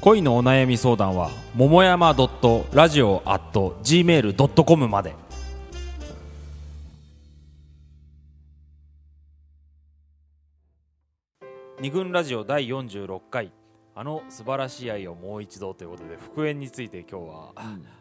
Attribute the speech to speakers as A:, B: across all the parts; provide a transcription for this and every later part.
A: 恋のお悩み相談は桃山 .radio.gmail.com まで。二軍ラジオ第46回。あの素晴らしい愛をもう一度ということで復縁について今日は、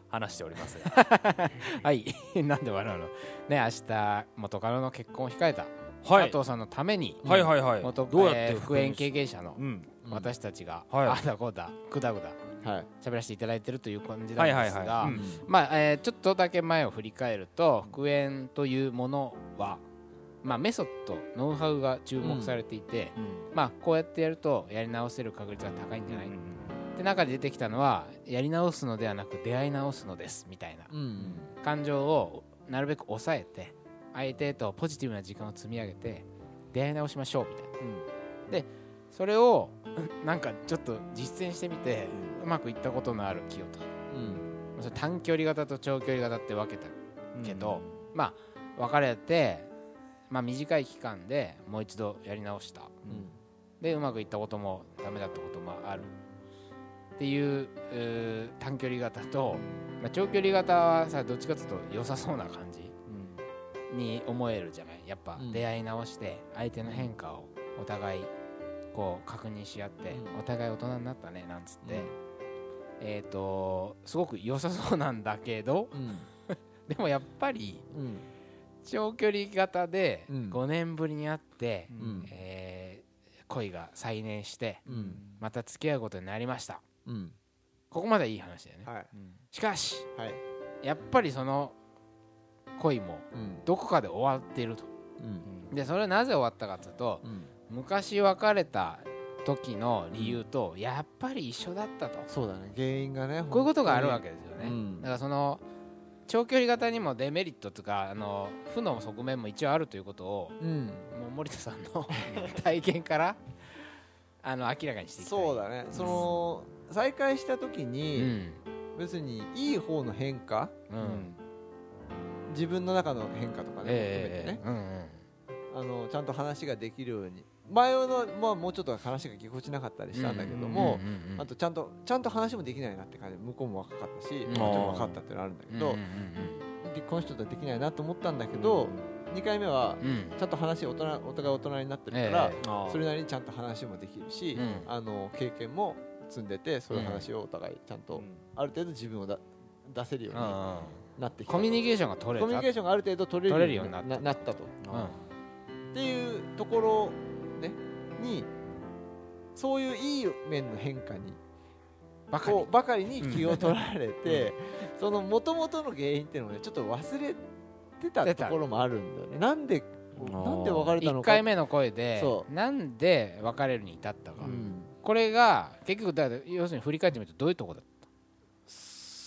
A: 話しておりますが。
B: はい。なんで笑うの？ね明日元カノの結婚を控えた。
A: はい。
B: 佐藤さんのために、
A: はいはいはい。
B: 元
A: どうやって
B: えー復縁経験者の
A: うん。
B: 私たちが、
A: はい。
B: ああだこうだくだくだ
C: はい。
B: 喋らせていただいてるという感じなんですが、まあ、えーちょっとだけ前を振り返ると復縁というものは、まあ、メソッドノウハウが注目されていて、まあ、こうやってやるとやり直せる確率が高いんじゃない、って中で出てきたのはやり直すのではなく出会い直すのですみたいな
C: うん。
B: 感情をなるべく抑えて相手とポジティブな時間を積み上げて出会い直しましょうみたいな、でそれをうんなんかちょっと実践してみてうまくいったことのある清と
C: うん。
B: 短距離型と長距離型って分けたけど、まあ別れて、まあ、短い期間でもう一度やり直した。でうまくいったこともダメだったこともある。っていう短距離型と、まあ、長距離型はさどっちかというと良さそうな感じに思えるじゃない？やっぱ
C: うん。
B: 出会い直して相手の変化をお互いこう確認し合って、
C: うん。
B: お互い大人になったねなんつって、えっ、とすごく良さそうなんだけど
C: うん。
B: でもやっぱり
C: うん。
B: 長距離型で
C: うん。
B: 5年ぶりに会って、
C: うん。
B: えー恋が再燃して
C: うん。
B: また付き合うことになりました。
C: うん。
B: ここまではいい話だよね。
C: はい。
B: しかし
C: はい。
B: やっぱりその恋も
C: うん。
B: どこかで終わっていると。
C: うん。
B: でそれはなぜ終わったかというと
C: うん。
B: 昔別れた時の理由とやっぱり一緒だったと。
C: そうだね。原因がね
B: こういうことがあるわけですよね、
C: うん。
B: だからその長距離型にもデメリットとかあの負の側面も一応あるということを
C: うん。
B: もう森田さんの 体験からあの明らかにしていきたい。
C: そうだね。その再会した時
B: う
C: に
B: ん。
C: 別にいい方の変化
B: うん
C: 自分の中の変化とかね含めてね。
B: ええうんうん。
C: あのちゃんと話ができるように前の、まあ、もうちょっと話がぎこちなかったりしたんだけども、
B: うんうんうん
C: あとちゃんとちゃんと話もできないなって感じ。で向こうも若かったし、
B: ん。
C: こっちも若かったってのあるんだけど、
B: うんうん
C: でこの人とはできないなと思ったんだけど、2回目はちゃんと話お互いお互い大人になってるから、
B: え
A: あー
C: それなりにちゃんと話もできるし、
B: うん。
C: あの経験も積んでてそういう話をお互いちゃんと、ある程度自分をだ出せるように
B: うんうん
C: なって
B: コミュニケーションが取れた。
C: コミュニケーションがある程度取れるように
B: な
C: った。と。
B: うん。
C: っていうところ、ね、にそういういい面の変化に
B: ばか
C: ばかりに気を取られて、その元々の原因っていうのをねちょっと忘れてたところもあるんだよね。なんでなんで別れたの
B: 1
C: か
B: 回目の声で
C: そ
B: なんで別れるに至ったか、
C: うん。
B: これが結局だ要するに振り返ってみるとどういうところだった、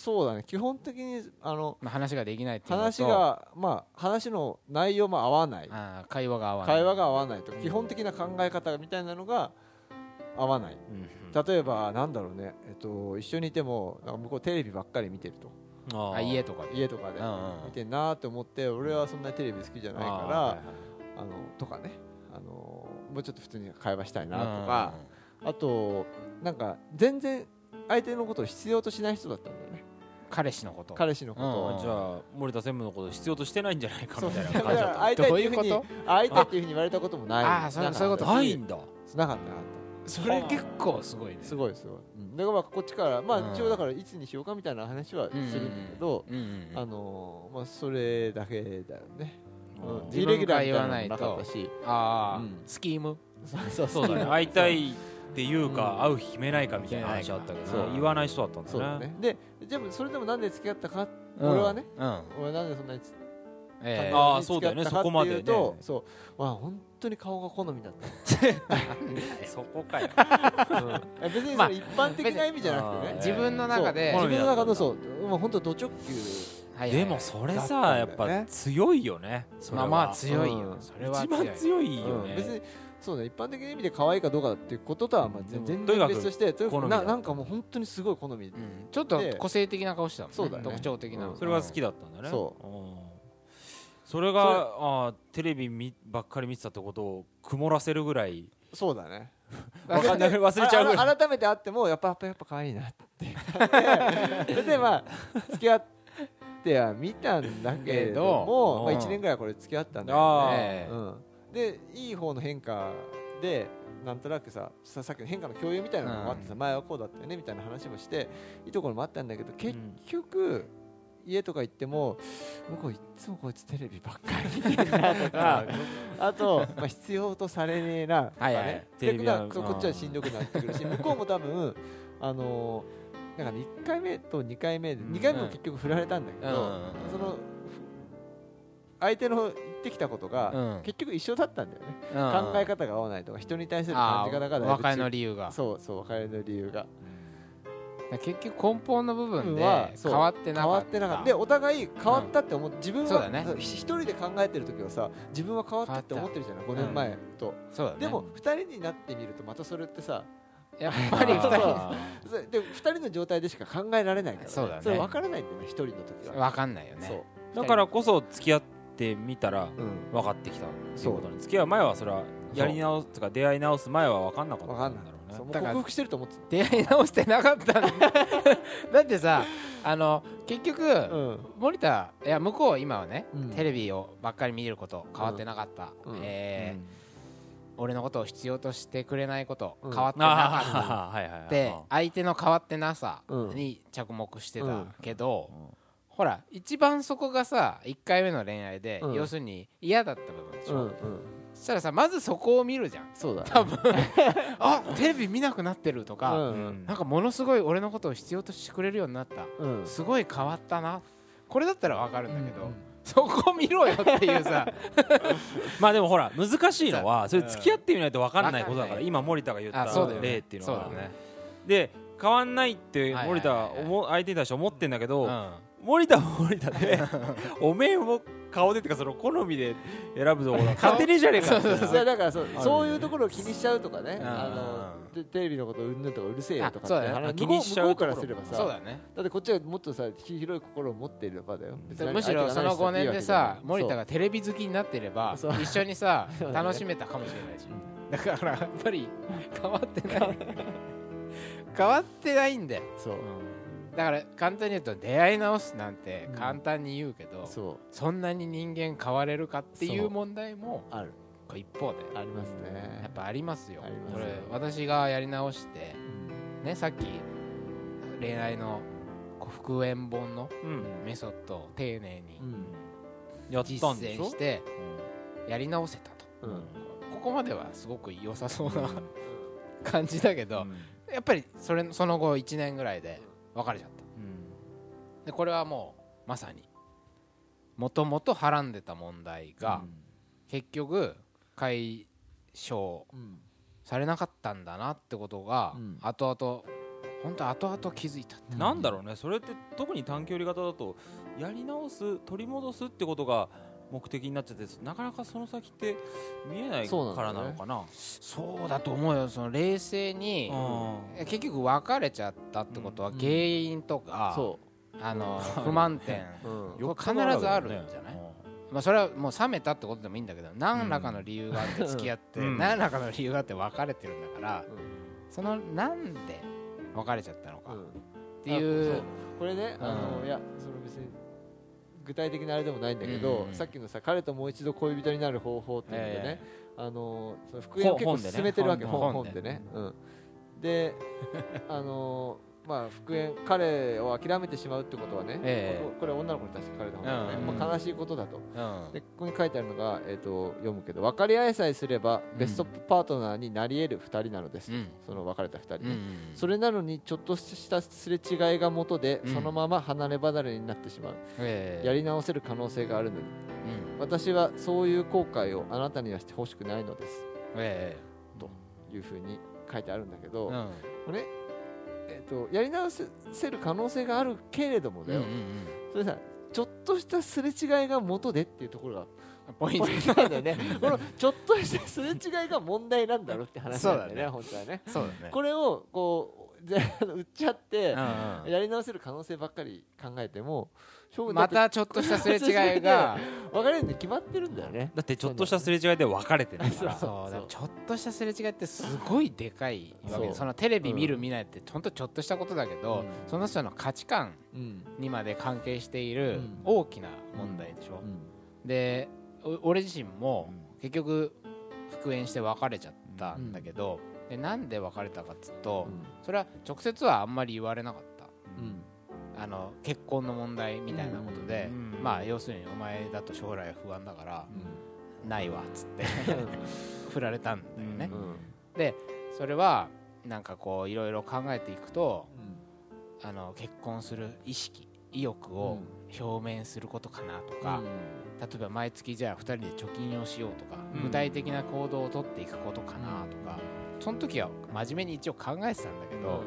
C: そうだね。基本的にあの
B: まあ、話ができないっていうのと。
C: 話がまあ話の内容も合わない。
B: あー会話が合わない。
C: 会話が合わないと。基本的な考え方みたいなのが合わない。例えばなんだろうね、えっと、一緒にいてもなんか向こうテレビばっかり見てると。
A: あ
B: 家とかで。
C: 家とかで
B: うんうん。
C: 見てんなーって思って俺はそんなにテレビ好きじゃないから
A: あーはいはい
C: あのとかね。あのもうちょっと普通に会話したいなとか。あとなんか全然相手のことを必要としない人だったんだよね
B: 彼氏のこと。
C: 彼氏のこと。を
B: うん。
A: じゃあ森田専務のこと必要としてないんじゃないか
C: そう
A: みたいな感じだった。
C: 会いたいっていうふうに会いたいっていうふうに言われたこともない。
B: あーそういうこと
C: し
A: ないんだ。
C: なかったなかった
B: それ結構すごいね。
C: すごいすごい、うん、だからまあこっちからま
B: うん。
C: あ一応だからいつにしようかみたいな話はするんだけど、
B: うんうんうん。
C: あのーまあそれだけだよね、うん。
A: うん。
B: 自
C: イレギュラーみたなの
B: ないいと
C: もなかったし
B: ああ、
C: うん
B: スキーム？
C: そう。
A: そうだね。会いたいっていうか、
C: うん。
A: 会う日決めないかみたいな話あったけど言わない人だったんだね
C: そうだね。ででもそれでもなんで付き合ったか、
B: うん。
C: 俺はね？
B: うん。
C: 俺なんでそんなにつ
B: ええ。
A: あーそうだよね。そこまでね。
C: そう。まあ本当に顔が好みだっ
A: そこかよ。
C: 別にそ
B: まあ
C: の一般的な意味じゃなくてね、
B: 自分の中で。
C: 自分の中の
A: そ
C: そう。もう本当ド直球
A: でもそれさやっぱ強いよね。
B: まあまあ強いよ、
C: うん。
B: それは
A: 一番強いよね。
C: うん。別にそうね一般的な意味で可愛いかどうかっていうこととはまあ全然別としてとにかくななんかもう本当にすごい好み、
B: うん。ちょっと個性的な顔してたもんね。
C: そうだね。
B: 特徴的な、
C: うん。
A: それが好きだったんだね。
C: そう。
A: うん。それがあーテレビみばっかり見てたってことを曇らせるぐらい。
C: そうだね。
A: わかんない。忘れちゃうぐらい。
C: ああ改めて会ってもやっぱやっぱやっぱ可愛いなって。それでまあ付き合っては見たんだけれども、まあ、
A: うん。
C: 1年ぐらいこれ付き合ったんだ
A: あ
C: よ
B: ええ
C: ね、うん、でいい方の変化でなんとなくさささっきの変化の共有みたいなのもあってさ、前はこうだったよねみたいな話もしていいところもあったんだけど結局、家とか行っても向こういっつもこいつテレビばっかり見てんなとか あと、まあ、必要とされねえなとか
B: はいはい。
A: は
C: 逆なこっちはしんどくなってくるし向こうも多分あのーなんかね1回目と2回目で
A: うん
C: 2回目も結局振られたんだけど、
B: うん。うん。うん。
C: そのふ相手の言ってきたことが、
B: うん。
C: 結局一緒だったんだよね、
B: うん。
C: 考え方が合わないとか人に対する
B: あ
C: 感じ方がだいぶ違う
B: 和解の理由が
C: そうそう別れの理由が。
B: 結局根本の部分で
C: は
B: 変わってなかった。
C: 変わってなかった。でお互い変わったって思って、自分は、
B: そうだね。
C: ひ一人で考えてる時はさ自分は変わったって思ってるじゃない5年前と、
B: そうだね。
C: でも2人になってみるとまたそれってさ
B: やっぱり二人。
C: で2人の状態でしか考えられないから、
B: そうだね。
C: れ分からないんだよね1人の時は。
B: 分かんないよね。
C: そう。
A: ーだからこそ付き合ってみたら
C: うん。
A: 分かってきたっていうことに付き合う前はそれはやり直すとか出会い直す前は分かんなかった
C: 分かんない
A: んだろうね。
C: そうもう
B: だから
C: 克服してると思って
B: 出会い直してなかったんだ だってさあの結局、
C: たうん。
B: 森田いや向こう今はね、
C: うん。
B: テレビをばっかり見ること変わってなかった、
C: うん。
B: えー俺のことを必要としてくれないこと、
C: うん。
B: 変わってなかった。
A: ああはいはいはい。
B: で相手の変わってなさ
C: うん
B: に着目してた
C: うん。
B: けど、
A: うん
B: ほら一番そこがさ1回目の恋愛で、
C: うん。
B: 要するに嫌だった部分でしょ、
C: うんうん。
B: そしたらさまずそこを見るじゃん。
C: そうだね。
B: 多分。あテレビ見なくなってるとか、
C: うん
A: うん。
B: なんかものすごい俺のことを必要としてくれるようになった。
C: うん。
B: すごい変わったな。これだったらわかるんだけど、
C: うん。
B: そこ見ろよっていうさ。
A: まあでもほら難しいのはそれ
B: うん。
A: 付き合ってみないと分かんないことだか
B: らんない
A: 今森田が言った
B: あそうだよね。
A: 例っていうのは
B: そうだね。
A: で変わんないって
B: はいはいはい
A: 森田は相手に対して思ってんだけど、
B: うん
A: 森田も森田で お面を顔でっていうかその好みで選ぶところが勝手にじゃねえかって
B: そうそう。
C: いやだからそうそういうところを気にしちゃうとかね。
B: うん。
C: あのでテレビのことうんぬんとかうるせえよとか
B: あそうだね。
C: 話
A: 気にしちゃう
C: 向こうからすればさ。
B: そうだね。
C: だってこっちはもっとさ広い心を持っていればだよ。
B: むしろその5年でさ森田
C: が
B: がテレビ好きになってれば一緒にさ楽しめたかもしれないし。だからやっぱり変わってない。変わってないんだよ。
C: そう
B: だから簡単に言うと出会い直すなんて簡単に言うけど、
C: そう。
B: そんなに人間変われるかってい
C: そう
B: う問題も
C: ある。
B: 一方で。
C: ありますね。
B: やっぱありますよ。これ私がやり直してねさっき恋愛の復縁本の
A: うん。
B: メソッドを丁寧に実践してやり直せたと。
C: うん。
B: ここまではすごく良さそうな感じだけど
A: うん。
B: やっぱりそれその後1年ぐらいで別れちゃった。
A: うん。
B: でこれはもうまさにもともとはらんでた問題が結局解消
C: うん
B: されなかったんだなってことが
C: うん。
B: 後々本当後々気づいたって
A: なんだろうね。それって特に短距離型だとやり直す取り戻すってことが目的になっちゃってなかなかその先って見えないからなのかな？
B: そうだと思うよ。その冷静に
A: うん。
B: 結局別れちゃったってことは
C: うん。
B: 原因とか、
C: そ
B: あの 不満点
C: ううん
B: 必ずあるんじゃない？まあそれはもう冷めたってことでもいいんだけど何らかの理由があって付き合って、
A: うん。
B: 何らかの理由があって別れてるんだからそのなんで別れちゃったのかっ
C: うん
B: ていう。
C: これね、あの
B: うん。
C: いやその具体的なあれでもないんだけど、
B: うん
C: さっきのさ彼ともう一度恋人になる方法っていうのでね、
B: え
C: あのその復縁を結構進めてるわけ
A: 本
C: 本
B: 本で
C: 本でね、うん、で あのまあ復縁彼を諦めてしまうってことはね、
B: ええ。
C: ここれ女の子に対して彼の方がね、
B: うん。
C: まあ、悲しいことだと。
B: うん。
C: でここに書いてあるのが、えー、と読むけど分かり合いさえすればベストパートナーになり得る2人なのです、
B: うん。
C: その別れた2人ね、
B: うん
C: それなのにちょっとしたすれ違いが元で、
B: うん
C: そのまま離れ離れになってしまう、
B: ええ。
C: やり直せる可能性があるのに。
B: うん。
C: 私はそういう後悔をあなたにはしてほしくないのです。
B: え
C: というふうに書いてあるんだけど、これ、えー、とやり直せる可能性があるけれどもだよ、
B: うんうん
C: それさちょっとしたすれ違いが元でっていうところが
B: うんポイント
C: なんだよね。このちょっとしたすれ違いが問題なんだろうって話なんだよね
B: ね。
C: 本当はね。
B: そうだね。
C: これをこう 売っちゃって
B: うんうん。
C: やり直せる可能性ばっかり考えても
B: またちょっとしたすれ違いが。
C: 分かれるに決まってるんだよね。
A: だってちょっとしたすれ違いで分かれてるから。
B: そうだからちょっとしたすれ違いってすごいでかいわけ。で
C: そ
B: のテレビ見る見ないって本当ちょっとしたことだけど、
C: うん。
B: その人の価値観
C: うん。
B: にまで関係している
C: うん。
B: 大きな問題でしょ、でお俺自身も結局復縁して別れちゃったんだけど、でなんで別れたかっつうと、それは直接はあんまり言われなかった。あの結婚の問題みたいなことで、
A: うん。
B: まあ要するにお前だと将来不安だからないわっつって振られたんだよね、でそれはなんかこういろいろ考えていくとあの結婚する意識意欲を表明することかなとか、例えば毎月じゃあ2人で貯金をしようとか、
A: うん。
B: 具体的な行動をとっていくことかなとか、その時は真面目に一応考えてたんだけど、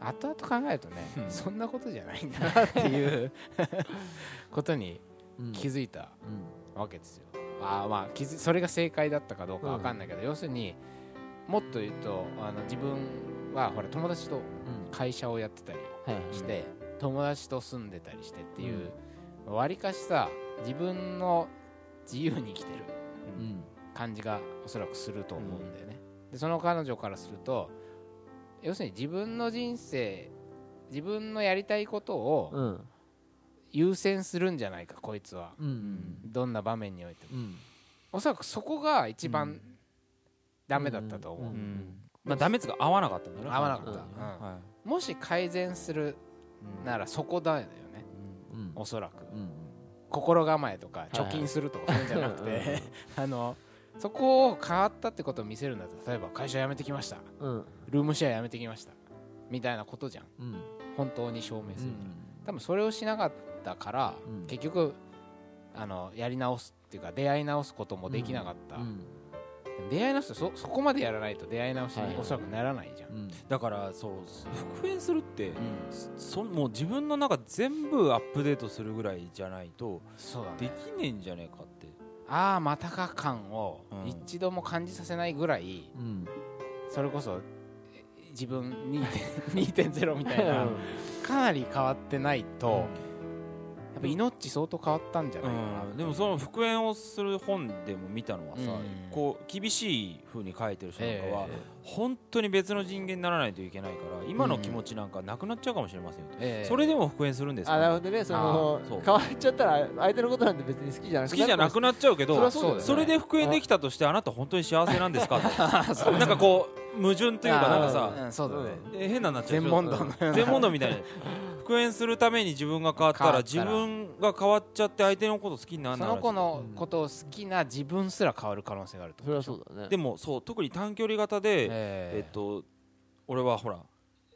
B: 後々考えるとね、
A: うん。
B: そんなことじゃないんだなっていう ことに気づいたわけですよ。あーまあ気づそれが正解だったかどうかわかんないけど、要するにもっと言うとあの自分はほら友達と会社をやってたりして、友達と住んでたりしてっていうわりかしさ自分の自由に生きてる感じがおそらくすると思うんだよね、でその彼女からすると要するに自分の人生自分のやりたいことを優先するんじゃないかこいつは。どんな場面においても。おそらくそこが一番ダメだったと思う、
A: うんまあダメつが合わなかったんだね
B: 合わなかった、
A: うん。
B: うん。
A: は
B: もし改善する
A: い
B: ならそこだよね。
C: うん。
B: おそらく。
C: うん
B: 心構えとか
C: はい
B: 貯金するとかそういうんじゃなく
C: うんうん
B: て あのそこを変わったってことを見せるんだと例えば会社辞めてきました。
C: うん。
B: ルームシェア辞めてきました。みたいなことじゃん。
C: うん。
B: 本当に証明する、多分それをしなかったから、
C: うん。
B: 結局あのやり直すっていうか出会い直すこともできなかった、
C: うん。
B: 出会い直すとそそこまでやらないと出会い直し
C: はい
B: におそらくならないじゃん、
C: うん。
A: だからそう復縁するって
B: うん。
A: そもう自分の中全部アップデートするぐらいじゃないとできねえんじゃねえかって
B: ああまたか感を
A: うん。
B: 一度も感じさせないぐらい、
C: うん。
B: それこそえ自分2.0 2.0みたいなかなり変わってないと、やっぱ命相当変わったんじゃないかな、
A: う。ん、でもその復縁をする本でも見たのはさ、
B: うん。
A: こう厳しい風に書いてる人なんかは、
B: え
A: 本当に別の人間にならないといけないから今の気持ちなんかなくなっちゃうかもしれませんよと、
B: ええ。
A: それでも復縁するんですか？
C: あなるほどね。その変わっちゃったら相手のことなんて別に好きじゃなく
A: 好きじゃなくなっちゃうけど
C: そね。
A: それで復縁できたとしてあなた本当に幸せなんですか？なんかこう矛盾というかなんか
B: あ
A: さ
B: そうだね、
A: え変なになっちゃう全問答みたいな復縁するために自分が変わったら自分が変わっちゃって相手のこと好きにならない
B: その子のことを好きな自分すら変わる可能性があると
C: それはそうだね
A: でもそう特に短距離型で、
B: え
A: え。っと俺はほら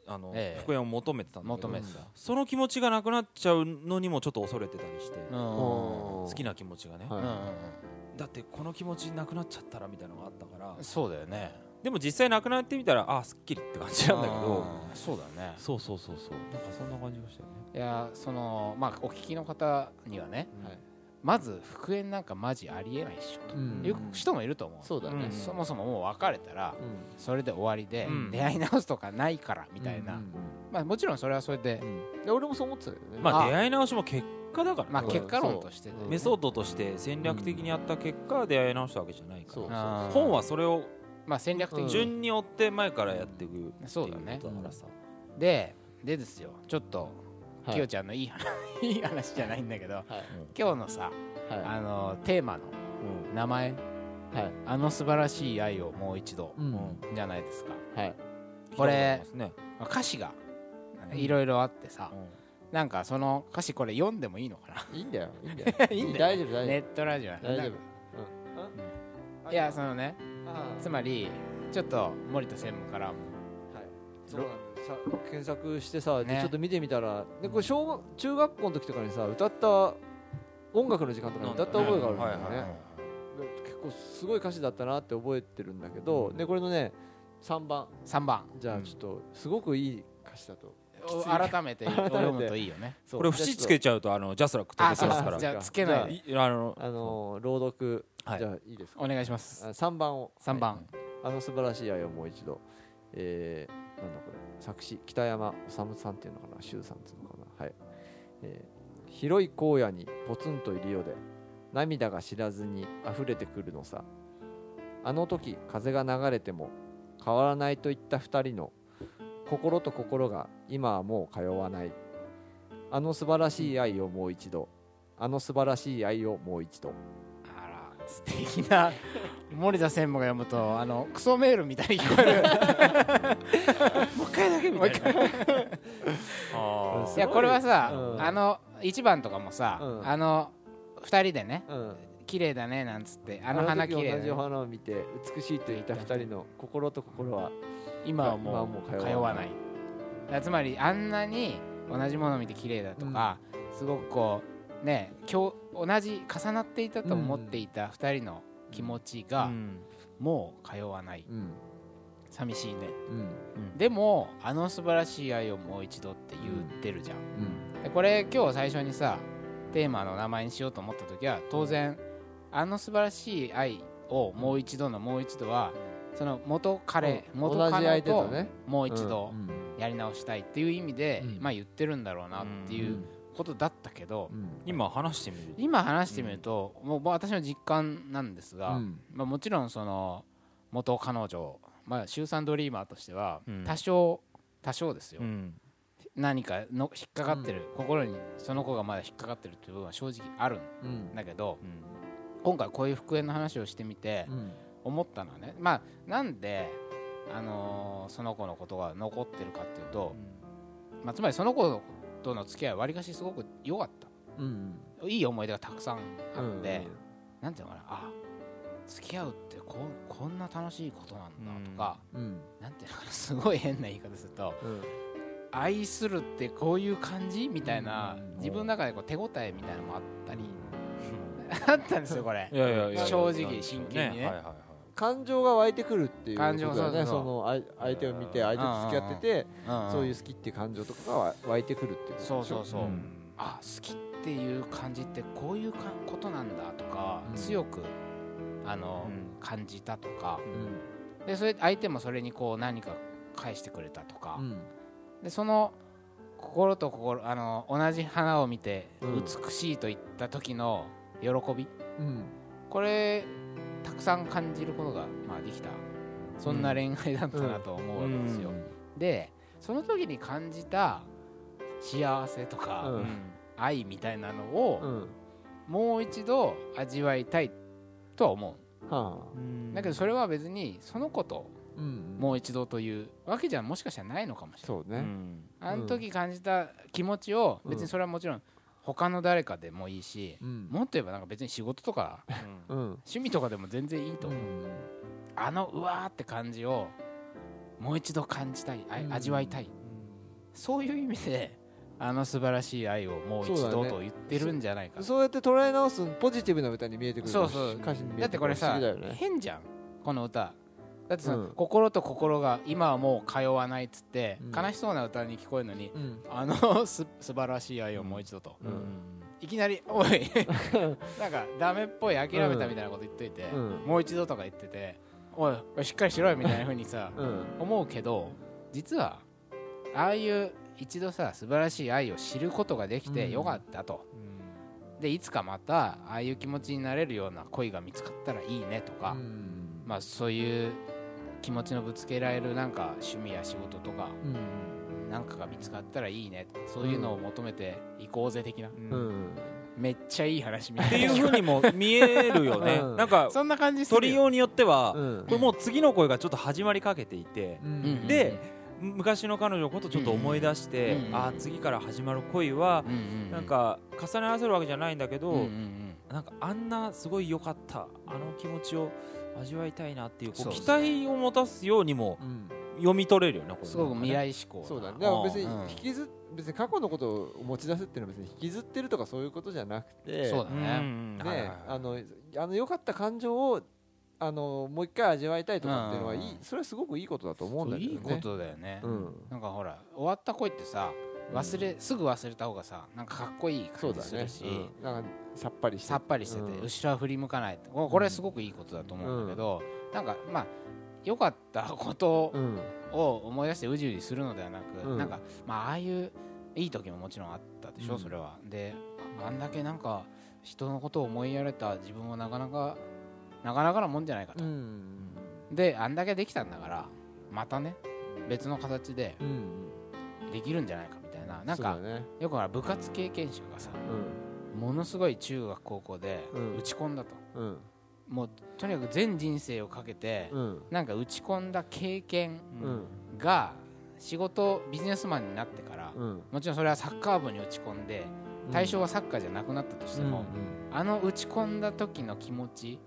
A: あの、
B: ええ。
A: 復縁を求めてたんだけど
B: 求めてた、
A: その気持ちがなくなっちゃうのにもちょっと恐れてたりして、
B: うん。
C: 好
A: 好きな気持ちがね、
C: はい
A: だってこの気持ちなくなっちゃったらみたいなのがあったから
B: うんそうだよね
A: でも実際なくなってみたらあすっきりって感じなんだけど。
B: うんそうだね。
A: そうそうそうそう。なんかそんな感じがしたよね。
B: いやそのまあお聞きの方にはね
C: はい
B: まず復縁なんかマジありえないっしょと。
C: うん。
B: いう人もいると思う。
C: そうだね。
A: うん。
B: そもそももう別れたら
C: うん。
B: それで終わりで
A: うん。
B: 出会い直すとかないからみたいな。
C: うん
B: まあもちろんそれはそれで。
C: うん。で俺もそう思ってたけどね。
B: あ
A: まあ出会い直しも結果だから、
C: うん
B: まあ結果論として
A: メソッドとして戦略的にやった結果出会い直したわけじゃないから。本はそれを
B: まあ戦略的に。
A: 順に追って前からやっていく
B: そうだね。ででですよ。ちょっと
C: はい。
B: きよちゃんのいい話 いい話じゃないんだけど
C: はい。
B: 今日のさ
C: はい。
B: あのテーマの名前
C: はい。
B: あの素晴らしい愛をもう一度
C: うん。
B: じゃないですか。
C: はい。
B: これ歌詞が
A: うん。
B: いろいろあってさ
A: うん。
B: なんかその歌詞これ読んでもいいのかな？い
C: いんだよ。いいんだよ。
B: いいんだよ
C: 大丈夫大丈
B: ネットラジオ
C: 夫大丈夫。
B: 夫いやそのね
C: あ
B: つまりちょっと森田専務から
C: そうなんださ検索してさ、で
B: ね。
C: ちょっと見てみたらでこれ小学中学校の時とかにさ歌った音楽の時間とかに歌った覚えがあるんだよね、
A: はいはい
C: で結構すごい歌詞だったなって覚えてるんだけど、でこれのね3番。
B: 3番。
C: じゃあちょっとすごくいい歌詞だと。
B: お改めて 読むといいよね。
A: これ節つけちゃうとあのジャスラック飛
B: あ
A: びそうですから。
B: じゃあつけない。
A: いあの
C: あの朗読、
A: はい。
C: じゃあいいですか？
B: お願いします。
C: あ3番を。
B: 3番。
C: あの素晴らしい愛をもう一度、えー、なんだこれ？作詞北山治さんっていうのかな？周さんっていうのかな？はい、えー広い荒野にポツンといるようで涙が知らずに溢れてくるのさ。あの時風が流れても変わらないと言った二人の心と心が今はもう通わない。あの素晴らしい愛をもう一度。あの素晴らしい愛をもう一度
B: 素敵な森田専務が読むとあのクソメールみたいに聞こえる。もう一回だけみたいな。
A: あ
B: い。やこれはさ、
C: うん。
B: あの1番とかもさ、
C: うん。
B: あの2人でね
C: うん。
B: 綺麗だねなんつってあ
C: あ
B: の花綺麗だね。
C: じお花を見て美しいと言った二人の心と心は
B: 今はもう通わない。つまりあんなに同じものを見て綺麗だとか、すごくこうね今日同じ重なっていたと思っていた2人の気持ちが
A: うん。
B: もう通わない。
C: うん。
B: 寂しいね。
C: うん。
B: でもあの素晴らしい愛をもう一度って言ってるじゃん。
C: うん。
B: でこれ今日最初にさテーマの名前にしようと思った時は当然あの素晴らしい愛をもう一度のもう一度はその元彼
C: うん。
B: 元彼ともう一度
C: うん
B: やり直したいっていう意味で、
C: うん。
B: まあ言ってるんだろうなっていうことだったけど、
C: うん。
A: 今話してみる
B: 今話してみると、もう私の実感なんですが、
C: うん。
B: まあ、もちろんその元彼女、まあ、週3ドリーマーとしては
A: うん。
B: 多少、多少ですよ、
A: うん。
B: 何かの引っかかってる、心にその子がまだ引っかかってるっていう部分は正直ある
C: うん。
B: んだけど
A: うん。
B: 今回こういう復縁の話をしてみて
C: うん。
B: 思ったのはねまあなんで、あのーその子のことが残ってるかっていうと、まあ、つまりその子との付き合いはわりかしすごく良かった。
C: うん
B: いい思い出がたくさんあ
C: うん
B: って、なんていうのかなあ付き合うってこうこんな楽しいことなんだとか、
C: うん
B: なんていうのかなすごい変な言い方すると
C: うん。
B: 愛するってこういう感じみたいな、
C: うん
B: 自分の中でこう手応えみたいなのもあったり、あったんですよこれ。
A: いやいやいや
B: 正直真剣にね。
A: はいはいはい
C: 感情が湧いてくるっていう
B: 感情
C: だよね。
B: そ
C: の相相手を見て相手と付き合っててそういう好きっていう感情とかが湧いてくるっていうことでしょ？
B: そうそうそう、
A: うん。
B: あ好きっていう感じってこういうかことなんだとか、
C: うん。
B: 強くあの、
A: うん。
B: 感じたとか。
C: うん。
B: でそれ相手もそれにこう何か返してくれたとか、
C: うん。
B: でその心と心あの同じ花を見て
C: うん。
B: 美しいと言った時の喜び、
C: うん。
B: これたくさん感じることが、まあ、できた。そんな恋愛だったなと思うわけですよ、でその時に感じた幸せとか、
C: うん。
B: 愛みたいなのを、
C: うん。
B: もう一度味わいたいとは思
C: はあ。
B: うだけどそれは別にその子と
C: うん。
B: もう一度というわけじゃもしかしたらないのかもしれない。
C: そうね。
A: うん。
B: あの時感じた気持ちを別にそれはもちろん他の誰かでもいいし、
C: うん。
B: もっと言えばなんか別に仕事とか
A: うん。
C: うん。
B: 趣味とかでも全然いいと思う、あのうわーって感じをもう一度感じたいあ
C: うん。
B: 味わいたい、そういう意味であの素晴らしい愛をもう一度と言ってるんじゃないか。
C: そうやって捉え直すポジティブな歌に見えてくる
B: そうそう。
C: 歌詞に見
B: だっててこれさ変じゃん。この歌だってさ、
C: うん。
B: 心と心が今はもう通わないっつって、
C: うん。
B: 悲しそうな歌に聞こえるのに、
C: うん。
B: あのす素晴らしい愛をもう一度と、
C: うん。
B: いきなり「おい。なんかダメっぽい諦めたみたいなこと言っといて、
C: うん。
B: もう一度とか言ってて「おいしっかりしろよ」みたいな風にさ
C: うん。
B: 思うけど実はああいう一度さ素晴らしい愛を知ることができて
C: うん。
B: よかったと、でいつかまたああいう気持ちになれるような恋が見つかったらいいねとか、
C: うん。
B: まあそういう気持ちのぶつけられるなんか趣味や仕事とか
C: うん。
B: なんかが見つかったらいいね。そういうのを求めていこうぜ的な、
C: うん。
B: めっちゃいい話みた
A: って
B: いな
A: いうふうにも見えるよね。
C: うん。
A: なんか
B: そんな感じするよ。
A: 取りようによっては
C: うん。
A: これもう次の声がちょっと始まりかけていて
C: うん。
A: で昔の彼女のことをちょっと思い出して
B: うん
A: ああ次から始まる恋は
B: うんうんうん。
A: なんか重ね合わせるわけじゃないんだけど
B: うんうんうん。
A: なんかあんなすごい良かったあの気持ちを味わいたいなっていう期待を持たすようにも
C: うん。
A: 読み取れるよねこれね。
B: すごく未来志向な
C: そうだね。だから別に
B: うん
C: 引きず別に過去のことを持ち出すっていうのは別に引きずってるとかそういうことじゃなくて
A: うん
B: そうだね。
C: ね
A: うん。はいはいはい。
C: あのあの良かった感情をあのもう一回味わいたいとかっていうのはい
B: うん。
C: いそれはすごくいいことだと思うんだけどね。
B: いいことだよね。
C: うん。
B: なんかほら終わった恋ってさ忘れすぐ忘れた方がさなんかかっこいい感じするし。
C: うん。なんかさっぱりして。
B: さっぱりしてて
C: うん。
B: 後ろは振り向かないって。ここれすごくいいことだと思うんだけどなんかまあ良かったことを思い出してうじうじするのではなく、うん、なんかまあああいういい時ももちろんあったでしょ、うん、それは。であんだけなんか人のことを思いやれた自分はなかなかなかなかなもんじゃないかと、うん、であんだけできたんだからまたね別の形でできるんじゃないかみたいな、なんか、ね、よく部活経験者がさ、ものすごい中学高校で打ち込んだと、もうとにかく全人生をかけて、なんか打ち込んだ経験が仕事ビジネスマンになってから、もちろんそれはサッカー部に打ち込んで対象はサッカーじゃなくなったとしても、あの打ち込んだ時の気持ち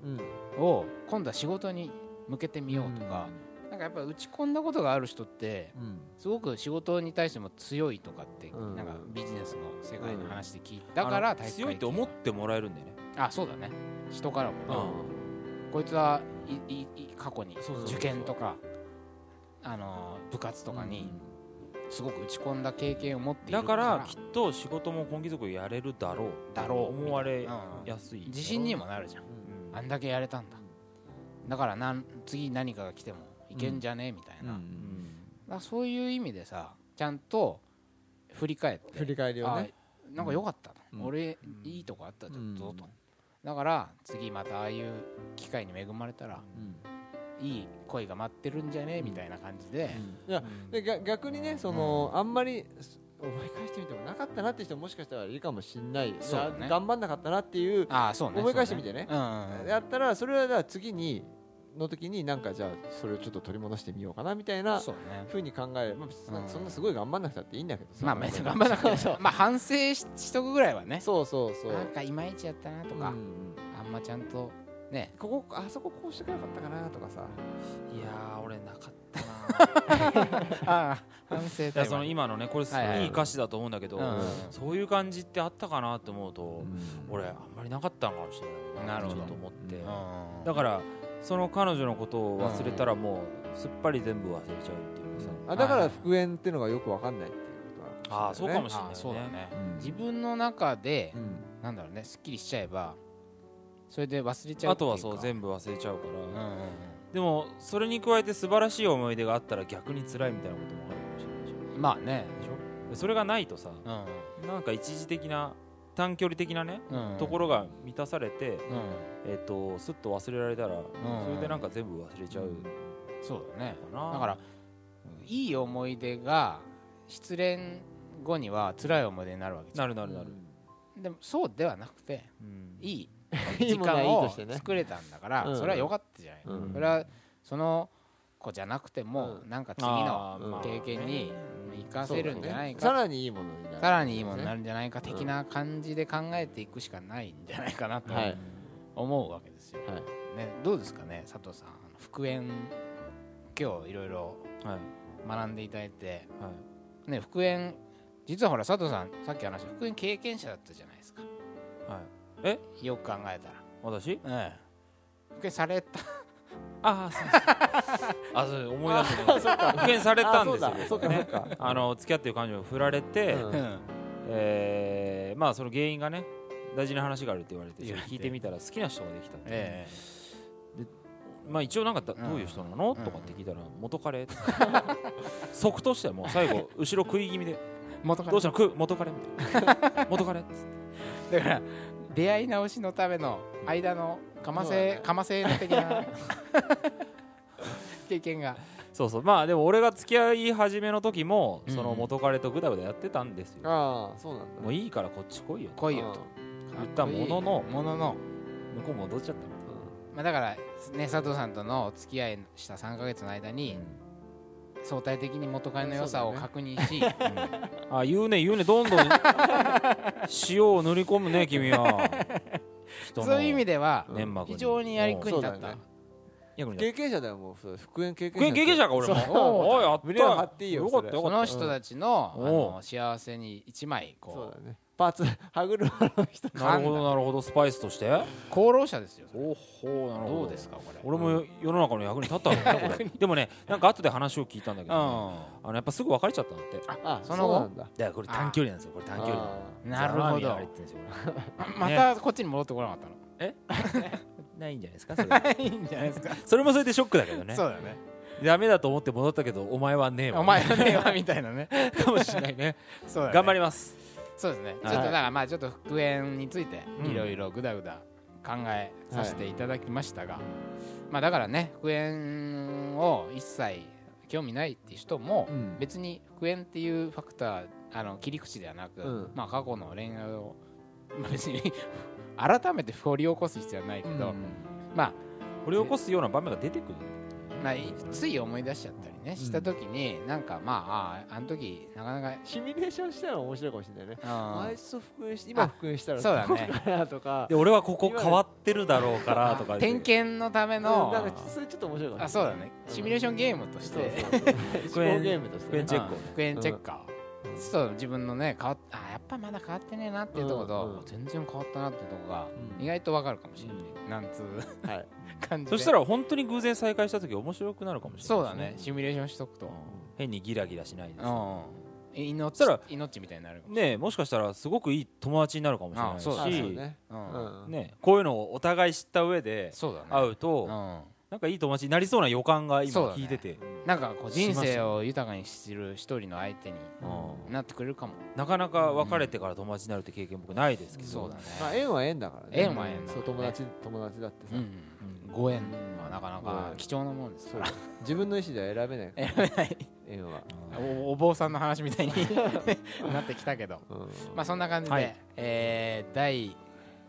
B: を今度は仕事に向けてみようとか、なんかやっぱ打ち込んだことがある人って、すごく仕事に対しても強いとかって、なんかビジネスの世界の話で聞いたから、
A: 強いって思ってもらえるんだよね。
B: あそうだね。人からもね、こいつはいい過去に受験とかあの部活とかにすごく打ち込んだ経験を持ってい
A: るだからきっと仕事も根気強くやれるだろう。だろう。思われやすい。
B: 自信にもなるじゃん、あんだけやれたんだ。だからなん次何かが来てもいけんじゃね？えみたいな、だそういう意味でさちゃんと振り返って。
C: 振り返りをね。
B: なんか良かったと、俺いいとこあったぞと、だから次またああいう機会に恵まれたら、いい恋が待ってるんじゃね？みたいな感じで,、
C: いやで逆にねその、あんまり思い返してみてもなかったなって人ももしかしたらいるかもしれない、ね、頑張んなかったなっていうあそう、ね、思い返してみてね、やったらそれは次にの時になんかじゃあそれをちょっと取り戻してみようかなみたいなふうに考えまあ、そんなすごい頑張んなくたっていいんだけど
B: さ。まあ頑張らなくて まあ反省ししとくぐらいはね。
C: そうそうそう。
B: なんかいまいちやったなとか、あんまちゃんとね。
C: ここあそここうしてくれなかったかなとかさ。
A: いや俺なかったな。あ反省いやその今のねこれすごいいい歌詞だと思うんだけど、そういう感じってあったかなって思うと、俺あんまりなかったのかもしれないなるほど。と思って、だからその彼女のことを忘れたらもうすっぱり全部忘れちゃうっていうさ、
C: あだから復縁っていうのがよく分かんないっていうことは、
A: ああそうかもしれない、ね、そうだ
B: ね、自分の中で、なんだろうねすっきりしちゃえばそれで忘れちゃう
A: あとはそう全部忘れちゃうから、うんうんうん、でもそれに加えて素晴らしい思い出があったら逆に辛いみたいなこともあるかもしれない
B: でし。ょまあね
A: でしょ。それがないとさ、うん、なんか一時的な短距離的なね、うんうん、ところが満たされて、うん、えーと、すっと忘れられたら、うん。うん、それでなんか全部忘れちゃう、うん、
B: そうだね。だからいい思い出が失恋後には辛い思い出になるわけ
A: なるなるなる、
B: でもそうではなくて、いい 時間を作れたんだからそれは良かったじゃない、それはその子じゃなくてもなんか次の経験に生かせるんじゃないか、
C: さらにいいものにな
B: るさらにいいものになるんじゃないか的な感じで考えていくしかないんじゃないかなと思うわけですよ、ね、どうですかね佐藤さん。復縁今日いろいろ学んでいただいて、ね、復縁実はほら佐藤さんさっき話した復縁経験者だったじゃないですか、
A: はいえ？
B: よく考えたら。
A: 私？
B: ええ。復縁された。
A: ああそう。あそう思い出してね復縁されたんですよ
C: そうかそうか。
A: あの付き合ってる彼女に振られて、うん、えー、まあその原因がね大事な話があるって言われて聞いてみたら好きな人ができたって、えー、でまあ一応なんかどういう人なの、うん、とかって聞いたら元彼？即としてはもう最後後ろ食い気味で。元彼？どうしたの？元彼みたいな。元彼？っつ
B: ってだから出会い直しのための間のかませかませ的な 経験が。
A: そうそう。まあでも俺が付き合い始めの時も、その元彼とぐだぐだやってたんですよ。
C: ああそうなんだ。
A: もういいからこっち来いよ
B: 来いよと。
A: 言ったものの
B: ものの。
A: 向こう戻っちゃった。
B: まあだからね佐藤さんとのお付き合いした3か月の間に、相対的に元彼の良さを確認し、ね
A: うん、あ言うね言うねどんどん塩を塗り込むね 君は。
B: そういう意味では非常にやりくに立った、
C: 経験者だよもう復縁経
A: 験者。経験者か俺も。
C: おいやった。張っていいよ
B: その人たちの幸せに一枚こう
C: そうだねパーツ歯車の人
A: な。るほどなるほど。スパイスとして？
B: 功労者ですよ。
A: おほなるほ
B: ど。どうですかこれ？
A: 俺も世の中の役に立ったんだねこれ。でもねなんか後で話を聞いたんだけど、あのやっぱすぐ別れちゃったんだって。
C: あその後なん
A: だ。いやこれ短距離なんですよこれ短距離。
B: なるほど。またこっちに戻ってこなかったの？
A: え？ないんじゃないですかそ
B: れいいんじゃないですか。
A: それもそれでショックだけどね。
B: そうだね。
A: ダメだと思って戻ったけどお前はねえ
B: わ。お前はねえわみたいなね。
A: かもしれないね。
B: そうだね。
A: 頑張ります
B: そうですね。ちょっとだからまあちょっと復縁についていろいろぐだぐだ考えさせていただきましたが、まあだからね復縁を一切興味ないっていう人も別に復縁っていうファクターあの切り口ではなく、うん、まあ過去の恋愛を、まあ、別に 改めて掘り起こす必要はないけど、うん、まあ
A: 掘り起こすような場面が出てくる
B: まあ、つい思い出しちゃったりね、した時になんかまあああの時なかなか
C: シミュレーションしたら面白いかもしれないね。あいつと復縁して今復縁したら
B: そうだね。
C: とか。
A: で俺はここ変わってるだろうからとか
B: 点検のための、
C: なんかそれちょっと面白いかも
B: あそうだね。シミュレーションゲームとして。
C: 復縁ゲームとして
A: 復縁チェック
B: 復縁チェッカーそう自分のね変わっあぱまだ変わってねえなっていうところと、うん。うん、全然変わったなっていうところが意外とわかるかもしれない、うん、なんつう、はい、感じ
A: そしたら本当に偶然再会した時面白くなるかもしれない、
B: そうだね。シミュレーションしとくと、
A: 変にギラギラしないです、
B: 命ら命みたいになる
A: ねもしかしたらすごくいい友達になるかもしれないし、ね。ね、こういうのをお互い知った上で会うと、なんかいい友達になりそうな予感が今聞いてて、ね、
B: なんかこう人生を豊かにする一人の相手になってくれるかも、
A: なかなか別れてから友達になるって経験僕ないですけど、
B: そうだね、
C: まあ、縁は縁だからね。
B: 縁は縁、
C: そう友達友達だってさ、うん
B: ご縁はなかなか貴重なもんです。から
C: 自分の意思では選べない
B: 選べない。
C: 縁は。
B: お坊さんの話みたいに なってきたけど、まあそんな感じで、はえ第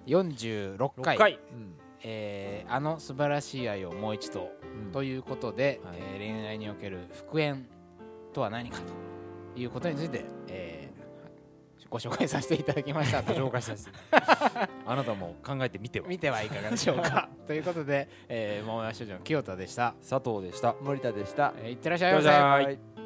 B: 46回。回、うんえー、あの素晴らしい愛をもう一度、うん、ということで、はい、えー、恋愛における復縁とは何かということについて、えー、ご紹介させていただきました。
A: ご紹介させて あなたも考えてみては？
B: 見てはいかがでしょうか。ということで、えー、桃屋少女の清田でした。
A: 佐藤でした。
C: 森田でした、
B: えー、いってらっしゃいませ